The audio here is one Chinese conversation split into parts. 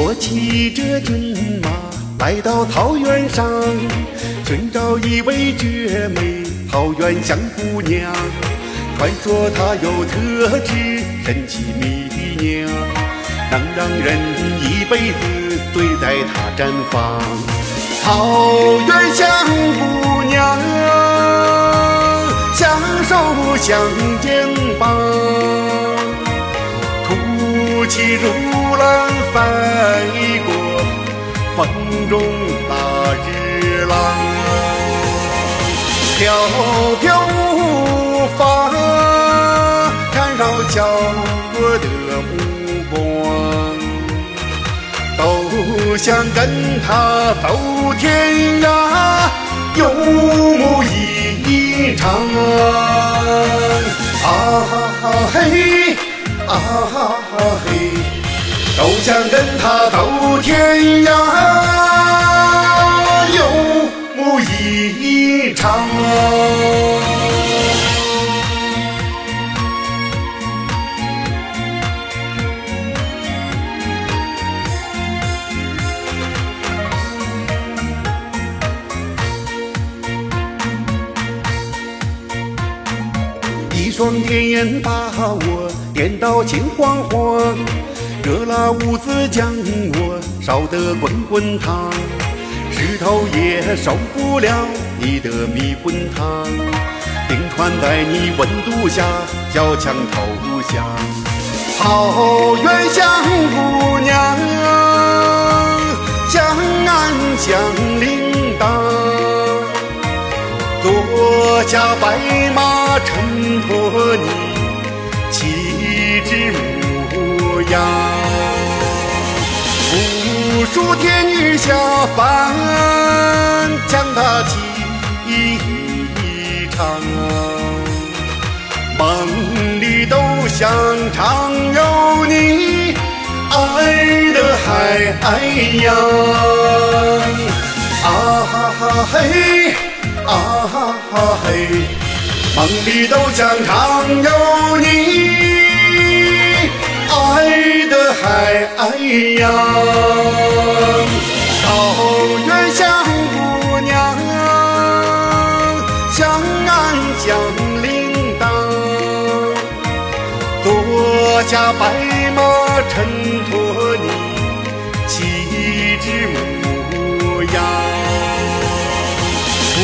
我骑着骏马来到草原上，寻找一位绝美桃源香姑娘。传说她有特质，神奇迷娘，能让人一辈子对待她绽放。桃源香姑娘，相守相肩膀，吐气如兰。飞过风中大日浪，飘飘无法缠绕小我的目光，都想跟他走天涯，游牧一场。啊哈嘿，啊哈嘿。都想跟他走天涯，一场。一双天眼把我点到心慌慌。热辣五子将我烧得滚滚烫，石头也受不了你的迷魂汤。冰川在你温度下交枪投降。桃源香姑娘，江南响铃铛，坐下白马衬托你气质模样。无数天女下凡，一场。梦里都想常有你，爱的海洋。啊哈哈嘿，啊哈哈嘿，梦里都想常有你。爱的海洋江岸响铃铛，坐下白马衬托你气质模样。无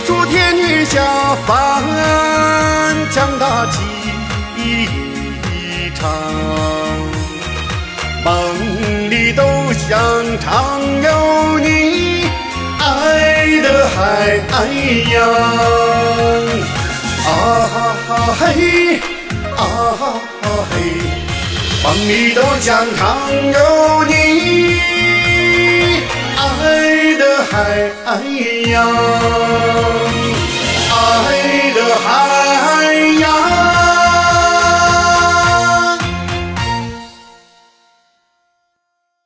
数天女下凡，将她记一场。梦里都想常有你，的海洋。啊哈哈嘿，啊哈哈嘿，梦里都想常有你，爱的海洋。